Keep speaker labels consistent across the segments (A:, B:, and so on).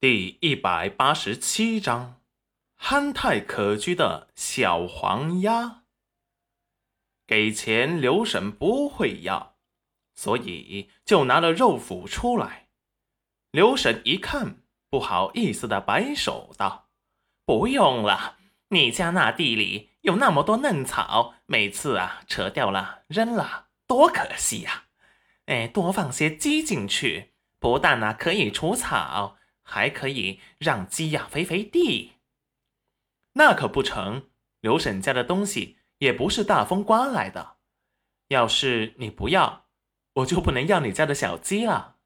A: 第一百八十七章，憨态可掬的小黄鸭。给钱，刘婶不会要，所以就拿了肉脯出来。刘婶一看，不好意思的摆手道：“不用了，你家那地里有那么多嫩草，每次啊扯掉了扔了，多可惜呀！哎，多放些鸡进去，不但呢可以除草。”还可以让鸡呀肥肥地，那可不成。刘婶家的东西也不是大风刮来的，要是你不要，我就不能要你家的小鸡了。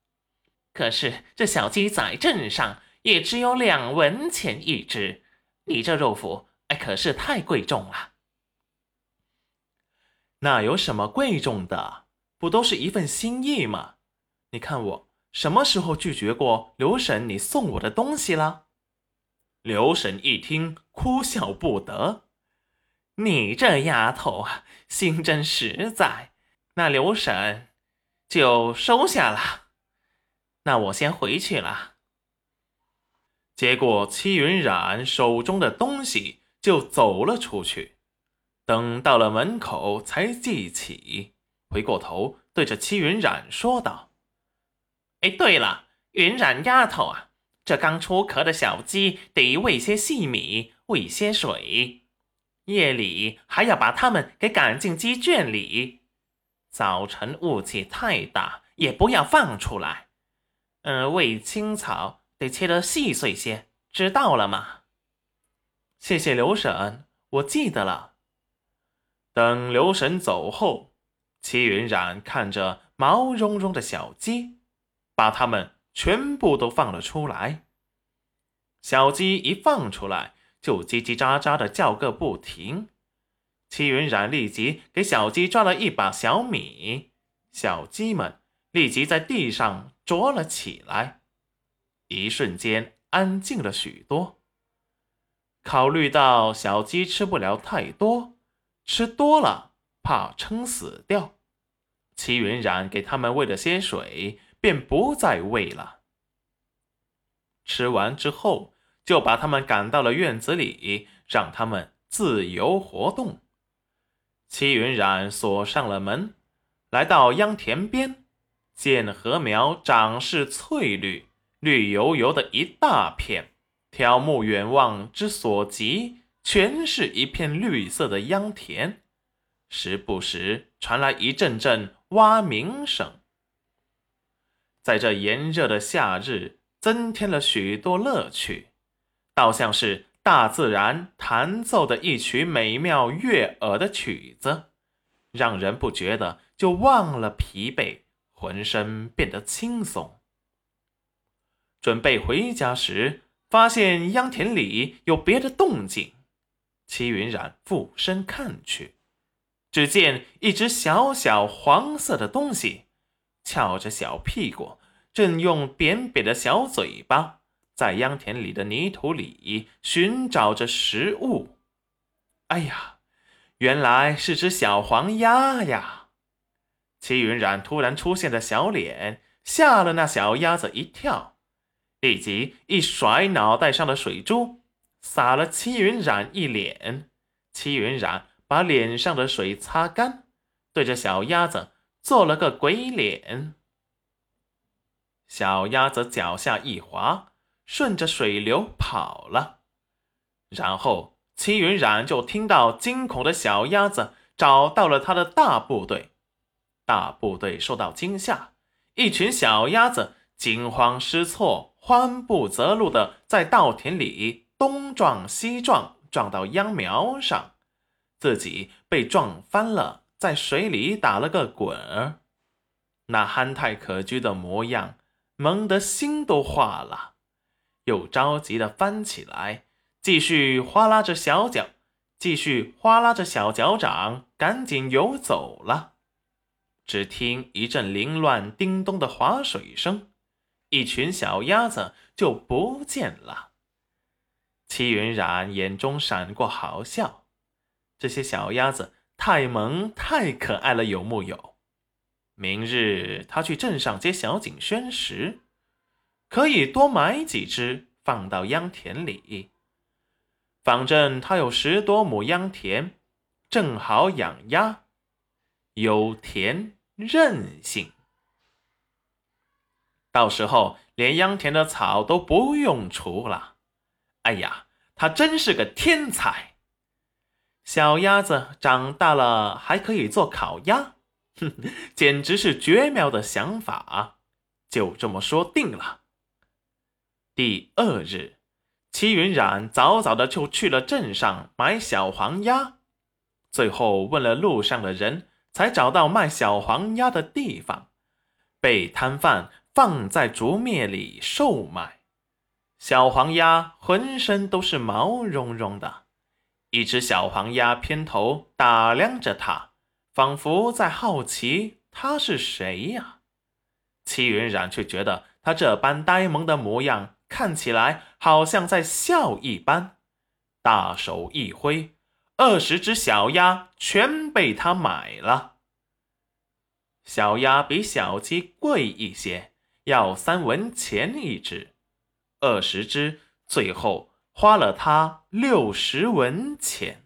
A: 可是这小鸡在镇上也只有两文钱一只，你这肉脯哎可是太贵重了。那有什么贵重的？不都是一份心意吗？你看我。什么时候拒绝过刘婶你送我的东西了？刘婶一听，哭笑不得。你这丫头啊，心真实在。那刘婶就收下了。那我先回去了。接过戚云染手中的东西，就走了出去。等到了门口，才记起，回过头对着戚云染说道。哎，对了，云染丫头啊，这刚出壳的小鸡得喂些细米，喂些水，夜里还要把它们给赶进鸡圈里。早晨雾气太大，也不要放出来。嗯，喂青草得切得细碎些，知道了吗？谢谢刘婶，我记得了。等刘婶走后，齐云染看着毛茸茸的小鸡。把它们全部都放了出来。小鸡一放出来，就叽叽喳喳的叫个不停。齐云染立即给小鸡抓了一把小米，小鸡们立即在地上啄了起来。一瞬间，安静了许多。考虑到小鸡吃不了太多，吃多了怕撑死掉，齐云染给它们喂了些水。便不再喂了。吃完之后，就把他们赶到了院子里，让他们自由活动。戚云染锁上了门，来到秧田边，见禾苗长势翠绿，绿油油的一大片，眺目远望之所及，全是一片绿色的秧田，时不时传来一阵阵蛙鸣声。在这炎热的夏日，增添了许多乐趣，倒像是大自然弹奏的一曲美妙悦耳的曲子，让人不觉得就忘了疲惫，浑身变得轻松。准备回家时，发现秧田里有别的动静，齐云染俯身看去，只见一只小小黄色的东西。翘着小屁股，正用扁扁的小嘴巴在秧田里的泥土里寻找着食物。哎呀，原来是只小黄鸭呀！齐云染突然出现的小脸吓了那小鸭子一跳，立即一甩脑袋上的水珠，洒了齐云染一脸。齐云染把脸上的水擦干，对着小鸭子。做了个鬼脸，小鸭子脚下一滑，顺着水流跑了。然后齐云染就听到惊恐的小鸭子找到了他的大部队，大部队受到惊吓，一群小鸭子惊慌失措、慌不择路的在稻田里东撞西撞，撞到秧苗上，自己被撞翻了。在水里打了个滚儿，那憨态可掬的模样，萌得心都化了，又着急的翻起来，继续哗啦着小脚，继续哗啦着小脚掌，赶紧游走了。只听一阵凌乱叮咚的划水声，一群小鸭子就不见了。齐云染眼中闪过好笑，这些小鸭子。太萌太可爱了，有木有？明日他去镇上接小景轩时，可以多买几只放到秧田里。反正他有十多亩秧田，正好养鸭，有田任性。到时候连秧田的草都不用除了。哎呀，他真是个天才！小鸭子长大了还可以做烤鸭，哼，简直是绝妙的想法。就这么说定了。第二日，齐云冉早早的就去了镇上买小黄鸭，最后问了路上的人，才找到卖小黄鸭的地方，被摊贩放在竹篾里售卖。小黄鸭浑身都是毛茸茸的，一只小黄鸭偏头打量着他，仿佛在好奇他是谁呀。戚云染却觉得他这般呆萌的模样，看起来好像在笑一般，大手一挥，二十只小鸭全被他买了。小鸭比小鸡贵一些，要三文钱一只，二十只，最后花了他六十文钱。